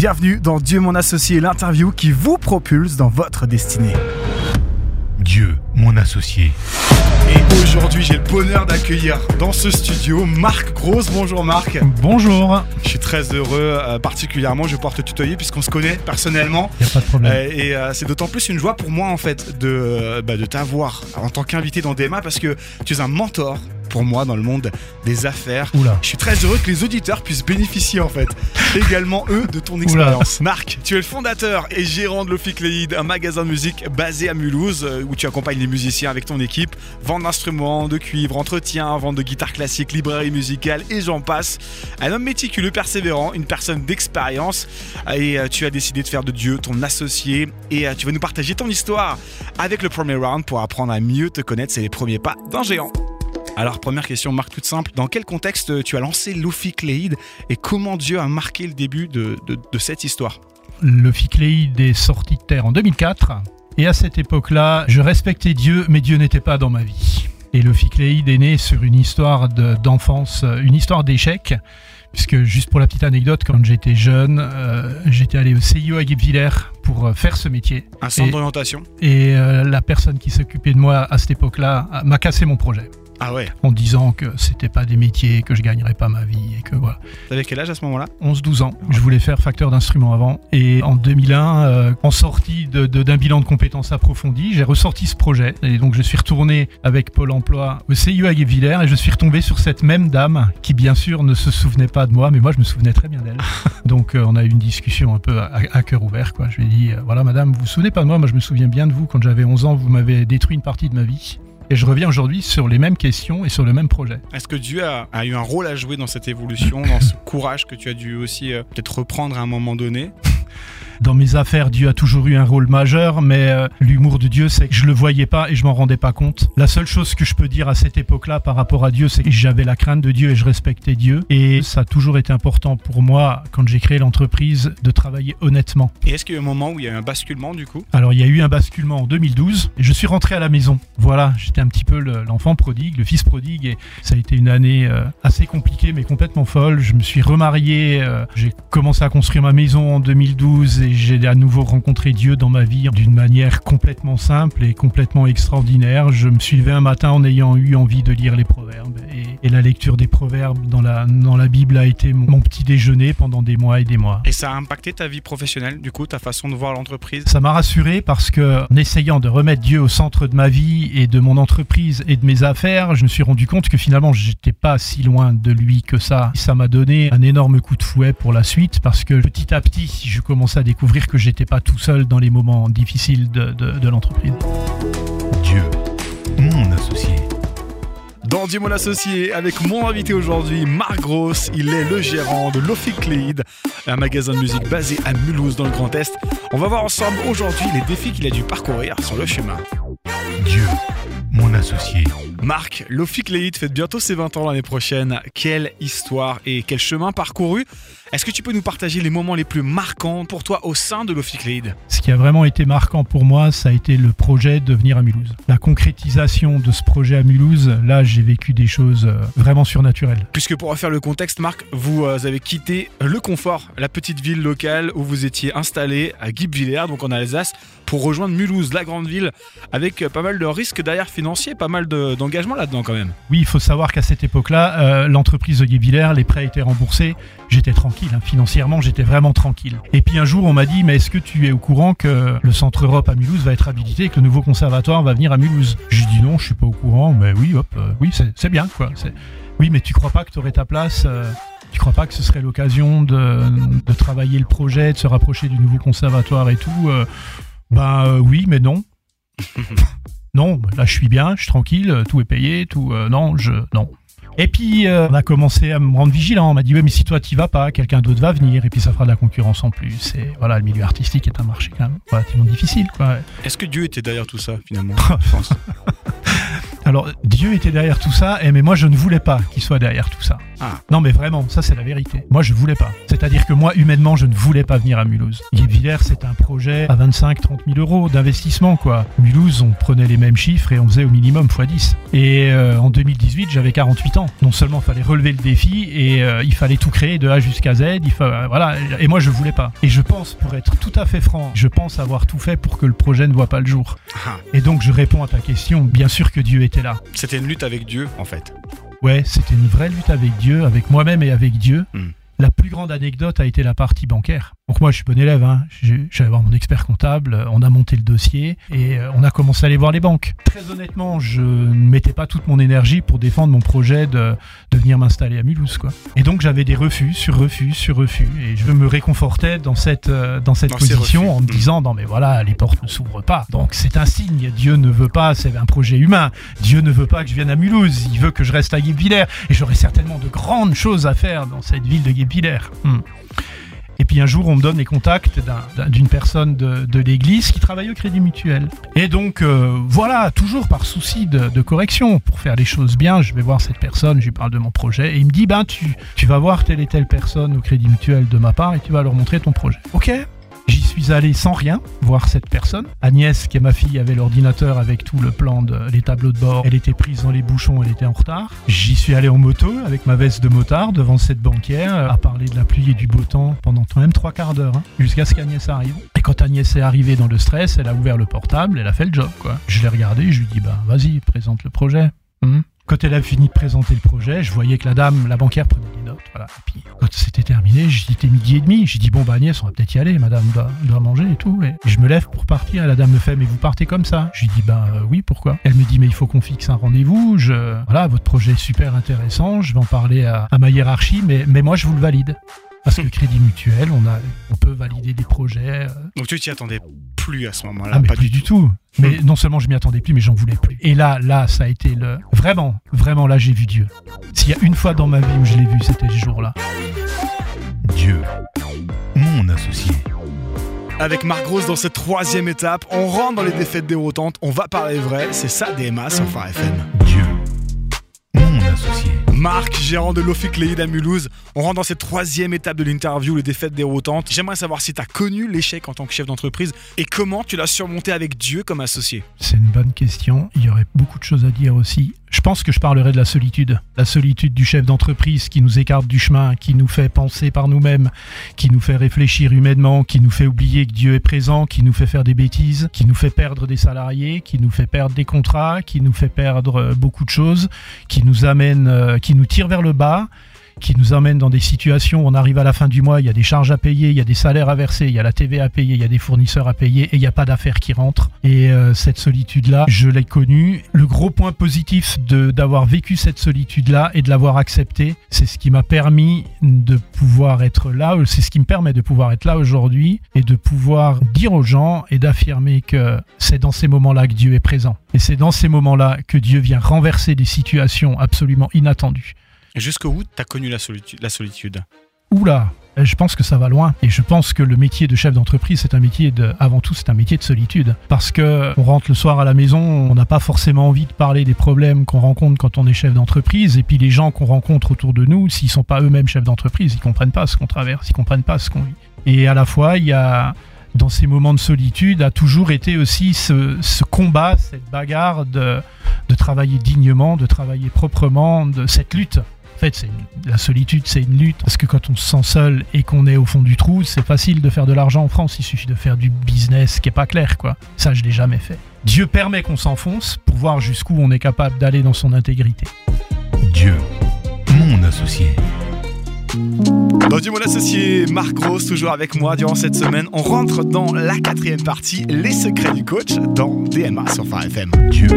Bienvenue dans Dieu mon associé, l'interview qui vous propulse dans votre destinée. Dieu, mon associé. Et aujourd'hui, j'ai le bonheur d'accueillir dans ce studio Marc Grosse. Bonjour Marc. Bonjour. Je suis très heureux, euh, particulièrement, je porte tutoyer puisqu'on se connaît personnellement. Il a pas de problème. Euh, et euh, c'est d'autant plus une joie pour moi en fait de, bah, de t'avoir en tant qu'invité dans DMA parce que tu es un mentor pour moi dans le monde des affaires. Oula. Je suis très heureux que les auditeurs puissent bénéficier en fait également eux de ton expérience. Marc, tu es le fondateur et gérant de Lofi Cléide, un magasin de musique basé à Mulhouse euh, où tu accompagnes les musiciens avec ton équipe, vente d'instruments, de cuivre, entretien, vente de guitare classique, librairie musicale et j'en passe. Un homme méticuleux, persévérant, une personne d'expérience et euh, tu as décidé de faire de Dieu ton associé et euh, tu vas nous partager ton histoire avec le premier round pour apprendre à mieux te connaître. C'est les premiers pas d'un géant. Alors, première question, Marc, toute simple. Dans quel contexte tu as lancé Cléide et comment Dieu a marqué le début de, de- de cette histoire? Ficléide est sorti de terre en 2004. Et à cette époque-là, je respectais Dieu, mais Dieu n'était pas dans ma vie. Et Ficléide est né sur une histoire de- d'enfance, euh, une histoire d'échec. Puisque, juste pour la petite anecdote, quand j'étais jeune, euh, j'étais allé au CIO à Guebwiller pour euh, faire ce métier. Un centre d'orientation? Et euh, la personne qui s'occupait de moi à cette époque-là euh, m'a cassé mon projet. Ah ouais. En disant que c'était pas des métiers, que je gagnerais pas ma vie et que voilà. T'avais quel âge à ce moment-là? 11-12 ans. Je voulais faire facteur d'instruments avant. Et en 2001, euh, en sortie de- de- d'un bilan de compétences approfondi, j'ai ressorti ce projet. Et donc je suis retourné avec Pôle emploi au CIE à Guebwiller et je suis retombé sur cette même dame qui bien sûr ne se souvenait pas de moi, mais moi je me souvenais très bien d'elle. donc euh, on a eu une discussion un peu à, à cœur ouvert. Quoi. Je lui ai dit, euh, voilà madame, vous vous souvenez pas de moi, moi je me souviens bien de vous. Quand j'avais 11 ans, vous m'avez détruit une partie de ma vie. Et je reviens aujourd'hui sur les mêmes questions et sur le même projet. Est-ce que Dieu a, eu un rôle à jouer dans cette évolution, dans ce courage que tu as dû aussi euh, peut-être reprendre à un moment donné? Dans mes affaires, Dieu a toujours eu un rôle majeur, mais euh, l'humour de Dieu, c'est que je le voyais pas et je m'en rendais pas compte. La seule chose que je peux dire à cette époque-là par rapport à Dieu, c'est que j'avais la crainte de Dieu et je respectais Dieu. Et ça a toujours été important pour moi, quand j'ai créé l'entreprise, de travailler honnêtement. Et est-ce qu'il y a eu un moment où il y a eu un basculement du coup? Alors, il y a eu un basculement en 2012 et je suis rentré à la maison. Voilà, j'étais un petit peu le- l'enfant prodigue, le fils prodigue et ça a été une année euh, assez compliquée mais complètement folle. Je me suis remarié, euh, j'ai commencé à construire ma maison en 2012 et j'ai à nouveau rencontré Dieu dans ma vie d'une manière complètement simple et complètement extraordinaire. Je me suis levé un matin en ayant eu envie de lire les proverbes et, la lecture des proverbes dans la, dans la Bible a été mon, mon petit déjeuner pendant des mois et des mois. Et ça a impacté ta vie professionnelle, du coup, ta façon de voir l'entreprise? Ça m'a rassuré parce que, en essayant de remettre Dieu au centre de ma vie et de mon entreprise et de mes affaires, je me suis rendu compte que finalement, j'étais pas si loin de lui que ça. Ça m'a donné un énorme coup de fouet pour la suite parce que petit à petit, je commençais à découvrir que j'étais pas tout seul dans les moments difficiles de, de- de l'entreprise. Dans Dieu mon associé, avec mon invité aujourd'hui, Marc Gross, il est le gérant de Lofi Cléide, un magasin de musique basé à Mulhouse dans le Grand Est. On va voir ensemble aujourd'hui les défis qu'il a dû parcourir sur le chemin. Dieu, mon associé. Marc, Lofi Cléide fête bientôt ses 20 ans l'année prochaine. Quelle histoire et quel chemin parcouru Est-ce que tu peux nous partager les moments les plus marquants pour toi au sein de Lofi Cléide Ce qui a vraiment été marquant pour moi, ça a été le projet de venir à Mulhouse. La concrétisation de ce projet à Mulhouse, là, j'ai vécu des choses euh, vraiment surnaturelles. Puisque pour refaire le contexte, Marc, vous euh, avez quitté le confort, la petite ville locale où vous étiez installé à Guebwiller, donc en Alsace, pour rejoindre Mulhouse, la grande ville, avec euh, pas mal de risques derrière financiers, pas mal de- d'engagement là-dedans quand même. Oui, il faut savoir qu'à cette époque-là, euh, l'entreprise de Guébillère, les prêts étaient remboursés. J'étais tranquille, hein, financièrement, j'étais vraiment tranquille. Et puis un jour, on m'a dit, mais est-ce que tu es au courant que le Centre Europe à Mulhouse va être habilité et que le nouveau conservatoire va venir à Mulhouse? J'ai dit non, je suis pas au courant, mais oui, hop, euh, oui, c'est bien, quoi. Oui, mais tu crois pas que tu aurais ta place euh, tu crois pas que ce serait l'occasion de, de travailler le projet, de se rapprocher du nouveau conservatoire et tout euh, Ben euh, oui, mais non. non, là je suis bien, je suis tranquille, tout est payé, tout. euh, non, je. Non. Et puis euh, on a commencé à me rendre vigilant. On m'a dit ouais, mais si toi t'y vas pas, quelqu'un d'autre va venir et puis ça fera de la concurrence en plus. Et voilà, le milieu artistique est un marché quand même relativement difficile. Quoi. Est-ce que Dieu était derrière tout ça finalement je pense Alors, Dieu était derrière tout ça, et mais moi, je ne voulais pas qu'il soit derrière tout ça. Ah. Non, mais vraiment, ça, c'est la vérité. Moi, je voulais pas. C'est-à-dire que moi, humainement, je ne voulais pas venir à Mulhouse. Villers, c'est un projet à 25-30 000 euros d'investissement, quoi. Mulhouse, on prenait les mêmes chiffres et on faisait au minimum x10. Et euh, en 2018, j'avais 48 ans. Non seulement il fallait relever le défi, et euh, il fallait tout créer de A jusqu'à Z. Il fa- euh, voilà. Et moi, je voulais pas. Et je pense, pour être tout à fait franc, je pense avoir tout fait pour que le projet ne voit pas le jour. Ah. Et donc, je réponds à ta question. Bien sûr que Dieu était là. C'était une lutte avec Dieu, en fait. Ouais, c'était une vraie lutte avec Dieu, avec moi-même et avec Dieu. Hmm. La plus grande anecdote a été la partie bancaire. Donc moi, je suis bon élève. Hein. J'allais voir mon expert comptable. euh, On a monté le dossier et euh, on a commencé à aller voir les banques. Très honnêtement, je ne mettais pas toute mon énergie pour défendre mon projet de, de venir m'installer à Mulhouse, quoi. Et donc j'avais des refus sur refus sur refus. Et je me réconfortais dans cette euh, dans cette Dans position en me Hmm. disant non mais voilà, les portes ne s'ouvrent pas. Donc c'est un signe. Dieu ne veut pas. C'est un projet humain. Dieu ne veut pas que je vienne à Mulhouse. Il veut que je reste à Guebwiller. Et j'aurai certainement de grandes choses à faire dans cette ville de Guebwiller. Hmm. Et puis un jour, on me donne les contacts d'un- d'un- d'une personne de, l'église qui travaille au Crédit Mutuel. Et donc, euh, voilà, toujours par souci de, de correction, pour faire les choses bien, je vais voir cette personne, je lui parle de mon projet, et il me dit, ben, tu, tu vas voir telle et telle personne au Crédit Mutuel de ma part, et tu vas leur montrer ton projet. Ok? J'y suis allé sans rien voir cette personne. Agnès, qui est ma fille, avait l'ordinateur avec tout le plan de les tableaux de bord. Elle était prise dans les bouchons, elle était en retard. J'y suis allé en moto avec ma veste de motard devant cette banquière euh, à parler de la pluie et du beau temps pendant quand même trois quarts d'heure, hein, jusqu'à ce qu'Agnès arrive. Et quand Agnès est arrivée dans le stress, elle a ouvert le portable, elle a fait le job, quoi. Je l'ai regardé, je lui dis, bah vas-y, présente le projet. Hmm. Quand elle a fini de présenter le projet, je voyais que la dame, la banquière prenait des notes. Voilà. Et puis quand c'était terminé, j'étais midi et demi. J'ai dit bon bah Agnès, on va peut-être y aller. Madame doit, doit manger et tout. Et je me lève pour partir. La dame me fait mais vous partez comme ça Je lui dis ben euh, oui pourquoi? Elle me dit mais il faut qu'on fixe un rendez-vous. Je voilà votre projet est super intéressant. Je vais en parler à, à ma hiérarchie, mais mais moi je vous le valide. Parce que Crédit Mutuel, on a, on peut valider des projets. euh, Donc tu t'y attendais plus à ce moment-là, ah, pas plus du du tout. Mais non seulement je m'y attendais plus, mais j'en voulais plus. Et là, là, ça a été le. Vraiment, vraiment, là, j'ai vu Dieu. S'il y a une fois dans ma vie où je l'ai vu, c'était ce jour-là. Dieu, mon associé. Avec Marc Grosse dans cette troisième étape, on rentre dans les défaites déroutantes, on va parler vrai, c'est ça DMA sur Phare FM. Dieu, mon associé. Marc, gérant de Leid à Mulhouse, on rentre dans cette troisième étape de l'interview, les défaites déroutantes. J'aimerais savoir si tu as connu l'échec en tant que chef d'entreprise et comment tu l'as surmonté avec Dieu comme associé. C'est une bonne question. Il y aurait beaucoup de choses à dire aussi. Je pense que je parlerai de la solitude. La solitude du chef d'entreprise qui nous écarte du chemin, qui nous fait penser par nous-mêmes, qui nous fait réfléchir humainement, qui nous fait oublier que Dieu est présent, qui nous fait faire des bêtises, qui nous fait perdre des salariés, qui nous fait perdre des contrats, qui nous fait perdre euh, beaucoup de choses, qui nous amène, euh, qui nous tire vers le bas qui nous amène dans des situations où on arrive à la fin du mois, il y a des charges à payer, il y a des salaires à verser, il y a la TV à payer, il y a des fournisseurs à payer et il n'y a pas d'affaires qui rentrent. Et euh, cette solitude-là, je l'ai connue. Le gros point positif d'avoir vécu cette solitude-là et de l'avoir acceptée, c'est ce qui m'a permis de pouvoir être là, c'est ce qui me permet de pouvoir être là aujourd'hui et de pouvoir dire aux gens et d'affirmer que c'est dans ces moments-là que Dieu est présent. Et c'est dans ces moments-là que Dieu vient renverser des situations absolument inattendues. Jusqu'au bout, tu as connu la solitude. La solitude. Oula, euh, je pense que ça va loin. Et je pense que le métier de chef d'entreprise, c'est un métier de, avant tout, c'est un métier de solitude. Parce que on rentre le soir à la maison, on n'a pas forcément envie de parler des problèmes qu'on rencontre quand on est chef d'entreprise. Et puis les gens qu'on rencontre autour de nous, s'ils sont pas eux-mêmes chefs d'entreprise, ils comprennent pas ce qu'on traverse, ils comprennent pas ce qu'on vit. Et à la fois, il y a, dans ces moments de solitude, a toujours été aussi ce, ce combat, cette bagarre de, de travailler dignement, de travailler proprement, de cette lutte. Fait, la solitude, c'est une lutte. Parce que quand on se sent seul et qu'on est au fond du trou, c'est facile de faire de l'argent en France. Il suffit de faire du business qui est pas clair, quoi. Ça, je l'ai jamais fait. Dieu permet qu'on s'enfonce pour voir jusqu'où on est capable d'aller dans son intégrité. Dieu, mon associé. Dans du mon associé Marc Gross, toujours avec moi durant cette semaine. On rentre dans la quatrième partie, les secrets du coach, dans DMA sur Phare FM. Dieu,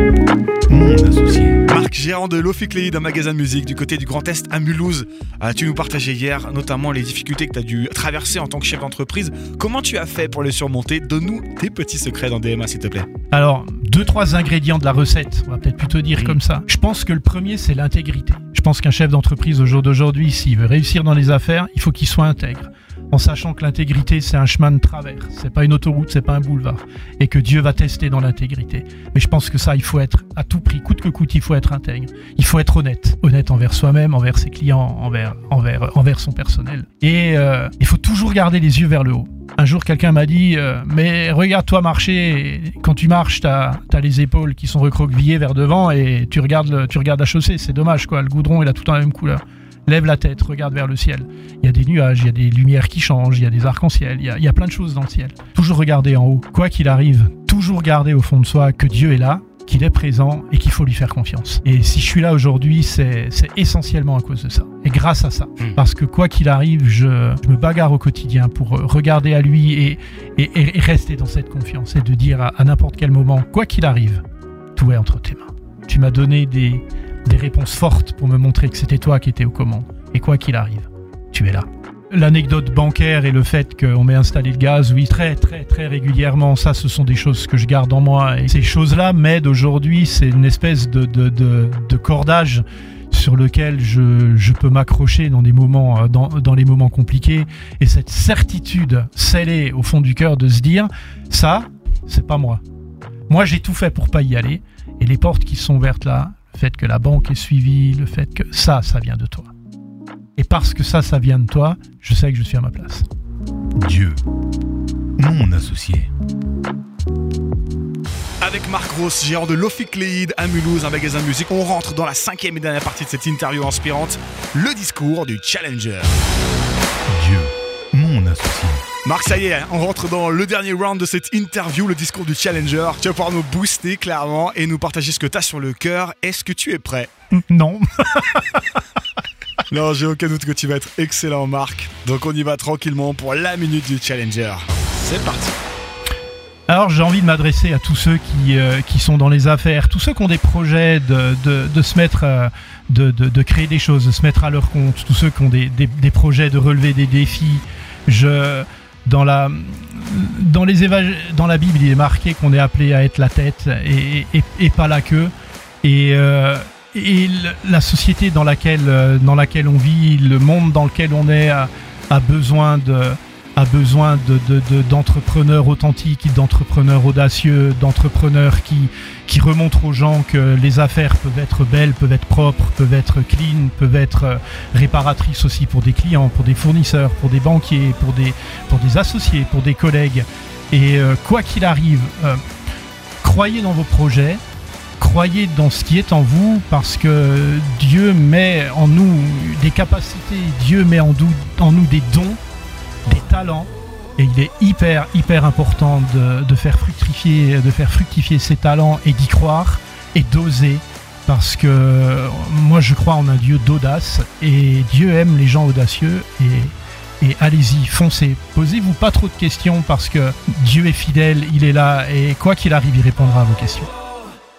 mon associé. Marc, gérant de l'Ofic Leid, un magasin de musique du côté du Grand Est à Mulhouse. Euh, tu nous partageais hier notamment les difficultés que tu as dû traverser en tant que chef d'entreprise. Comment tu as fait pour les surmonter? Donne-nous tes petits secrets dans DMA, s'il te plaît. Alors, deux, trois ingrédients de la recette, on va peut-être plutôt dire comme ça. Je pense que le premier, c'est l'intégrité. Je pense qu'un chef d'entreprise au jour d'aujourd'hui, s'il veut réussir dans les affaires, il faut qu'il soit intègre en sachant que l'intégrité c'est un chemin de travers, c'est pas une autoroute, c'est pas un boulevard, et que Dieu va tester dans l'intégrité. Mais je pense que ça, il faut être à tout prix, coûte que coûte, il faut être intègre. Il faut être honnête, honnête envers soi-même, envers ses clients, envers envers envers son personnel. Et euh, il faut toujours garder les yeux vers le haut. Un jour, quelqu'un m'a dit euh, Mais regarde-toi marcher. Quand tu marches, t'as as les épaules qui sont recroquevillées vers devant et tu regardes, tu regardes la chaussée. C'est dommage, quoi. Le goudron, il a tout la même couleur lève la tête, regarde vers le ciel. Il y a des nuages, il y a des lumières qui changent, il y a des arcs-en-ciel, il, y a plein de choses dans le ciel. Toujours regarder en haut. Quoi qu'il arrive, toujours garder au fond de soi que Dieu est là, qu'il est présent et qu'il faut lui faire confiance. Et si je suis là aujourd'hui, c'est essentiellement à cause de ça. Et grâce à ça. Hmm. Parce que quoi qu'il arrive, je, me bagarre au quotidien pour regarder à lui et, et, rester dans cette confiance et de dire à, à n'importe quel moment, quoi qu'il arrive, tout est entre tes mains. Tu m'as donné des, des réponses fortes pour me montrer que c'était toi qui étais aux commandes. Et quoi qu'il arrive, tu es là. L'anecdote bancaire et le fait qu'on m'ait installé le gaz, oui, très très très régulièrement, ça ce sont des choses que je garde en moi. Et ces choses-là m'aident aujourd'hui, c'est une espèce de, de, de, cordage sur lequel je, je peux m'accrocher dans moments dans, dans, les moments compliqués. Et cette certitude scellée au fond du cœur de se dire ça c'est pas moi. Moi j'ai tout fait pour pas y aller. Et les portes qui sont ouvertes là le fait que la banque est suivie, le fait que ça, ça vient de toi. Et parce que ça, ça vient de toi, je sais que je suis à ma place. Dieu, mon associé. Avec Marc Gross, gérant de Lofic Lead à Mulhouse, un magasin de musique, on rentre dans la cinquième et dernière partie de cette interview inspirante, le discours du Challenger. Dieu, mon associé. Marc, ça y est, on rentre dans le dernier round de cette interview, le discours du challenger. Tu vas pouvoir nous booster clairement et nous partager ce que tu as sur le cœur. Est-ce que tu es prêt? Non. non, j'ai aucun doute que tu vas être excellent, Marc. Donc on y va tranquillement pour la minute du challenger. C'est parti. Alors j'ai envie de m'adresser à tous ceux qui, euh, qui sont dans les affaires, tous ceux qui ont des projets de, de, se mettre, euh, de, de, créer des choses, de se mettre à leur compte, tous ceux qui ont des, des, des projets de relever des défis. Je, dans la, dans, les dans la Bible, il est marqué qu'on est appelé à être la tête et, et, pas la queue. Et, euh, et la société dans laquelle, euh, dans laquelle on vit, le monde dans lequel on est, a, besoin de a besoin d'entrepreneurs de, de, authentiques, d'entrepreneurs audacieux, d'entrepreneurs qui, qui remontrent aux gens que les affaires peuvent être belles, peuvent être propres, peuvent être clean, peuvent être euh, réparatrices aussi pour des clients, pour des fournisseurs, pour des banquiers, pour des, pour des associés, pour des collègues. Et euh, quoi qu'il arrive, croyez dans vos projets, croyez dans ce qui est en vous parce que Dieu met en nous des capacités, Dieu met en nous des dons des talents et il est hyper hyper important de, faire fructifier de faire fructifier ces talents et d'y croire et d'oser parce que moi je crois en un Dieu d'audace et Dieu aime les gens audacieux et allez-y, foncez. Posez-vous pas trop de questions parce que Dieu est fidèle, il est là et quoi qu'il arrive, il répondra à vos questions.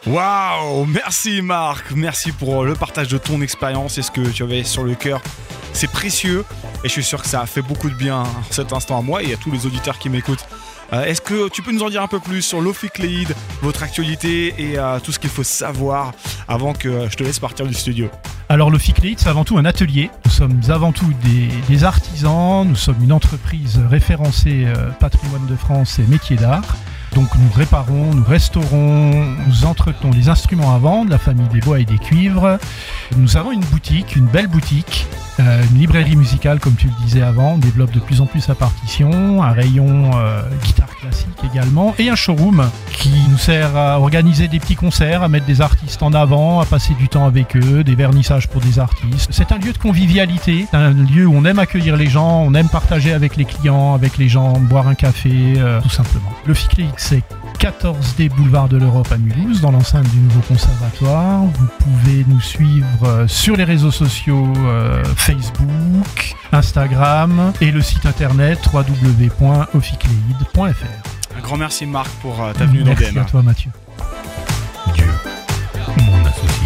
Waouh Merci Marc, merci pour le partage de ton expérience et ce que tu avais sur le cœur. C'est précieux et je suis sûr que ça a fait beaucoup de bien cet instant à moi et à tous les auditeurs qui m'écoutent. Euh, est-ce que tu peux nous en dire un peu plus sur l'Ofic Lead, votre actualité et euh, tout ce qu'il faut savoir avant que je te laisse partir du studio? Alors l'Ofic Lead, c'est avant tout un atelier. Nous sommes avant tout des, artisans, nous sommes une entreprise référencée euh, patrimoine de France et métiers d'art. Donc nous réparons, nous restaurons, nous entretenons les instruments à vendre, la famille des bois et des cuivres. Nous avons une boutique, une belle boutique, euh, une librairie musicale comme tu le disais avant, développe de plus en plus sa partition, un rayon euh, guitare classique également, et un showroom qui nous sert à organiser des petits concerts, à mettre des artistes en avant, à passer du temps avec eux, des vernissages pour des artistes. C'est un lieu de convivialité, un lieu où on aime accueillir les gens, on aime partager avec les clients, avec les gens, boire un café, euh, tout simplement. Le FICLIX, c'est 14D Boulevard de l'Europe à Mulhouse, dans l'enceinte du nouveau conservatoire. Vous pouvez nous suivre euh, sur les réseaux sociaux euh, Facebook, Instagram et le site internet www.officleid.fr. Un grand merci Marc pour euh, ta venue dans Merci à toi Mathieu. Dieu, mon associé.